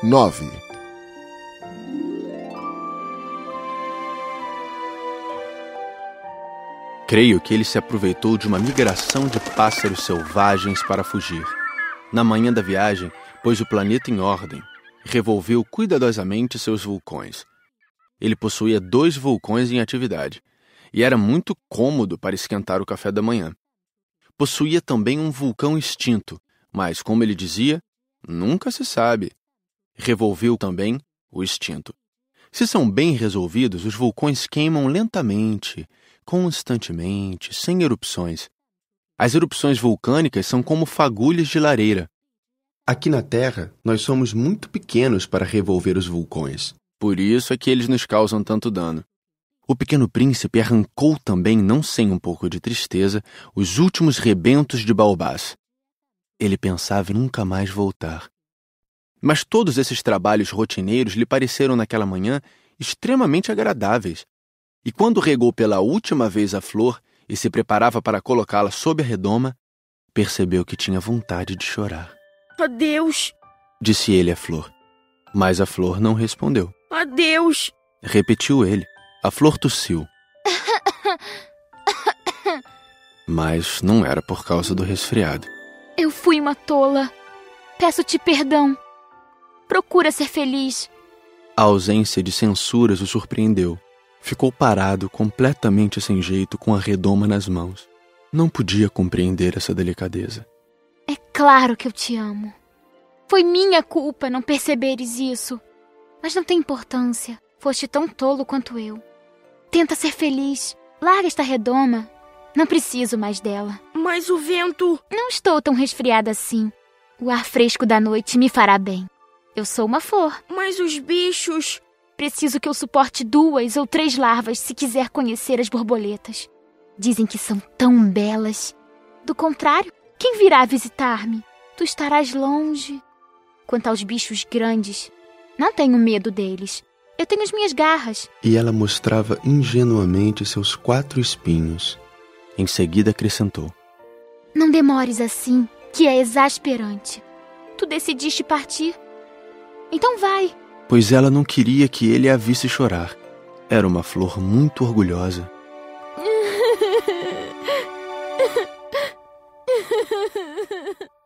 9. Creio que ele se aproveitou de uma migração de pássaros selvagens para fugir. Na manhã da viagem, pôs o planeta em ordem e revolveu cuidadosamente seus vulcões. Ele possuía dois vulcões em atividade e era muito cômodo para esquentar o café da manhã. Possuía também um vulcão extinto, mas, como ele dizia, nunca se sabe. Revolveu também o extinto. Se são bem resolvidos, os vulcões queimam lentamente, constantemente, sem erupções. As erupções vulcânicas são como fagulhas de lareira. Aqui na Terra, nós somos muito pequenos para revolver os vulcões. Por isso é que eles nos causam tanto dano. O pequeno príncipe arrancou também, não sem um pouco de tristeza, os últimos rebentos de baobás. Ele pensava em nunca mais voltar. Mas todos esses trabalhos rotineiros lhe pareceram naquela manhã extremamente agradáveis. E quando regou pela última vez a flor e se preparava para colocá-la sob a redoma, percebeu que tinha vontade de chorar. Adeus, Disse ele à flor. Mas a flor não respondeu. adeus. Repetiu ele. A flor tossiu. Mas não era por causa do resfriado. Eu fui uma tola. Peço-te perdão. Procura ser feliz. A ausência de censuras o surpreendeu. Ficou parado, completamente sem jeito, com a redoma nas mãos. Não podia compreender essa delicadeza. É claro que eu te amo. Foi minha culpa não perceberes isso. Mas não tem importância. Foste tão tolo quanto eu. Tenta ser feliz. Larga esta redoma. Não preciso mais dela. Mas o vento. Não estou tão resfriada assim. O ar fresco da noite me fará bem. Eu sou uma flor. Mas os bichos. Preciso que eu suporte duas ou três larvas se quiser conhecer as borboletas. Dizem que são tão belas. Do contrário, quem virá visitar-me? Tu estarás longe. Quanto aos bichos grandes, não tenho medo deles. Eu tenho as minhas garras. E ela mostrava ingenuamente seus quatro espinhos. Em seguida acrescentou: Não demores assim, que é exasperante. Tu decidiste partir. Então vai. Pois ela não queria que ele a visse chorar. Era uma flor muito orgulhosa.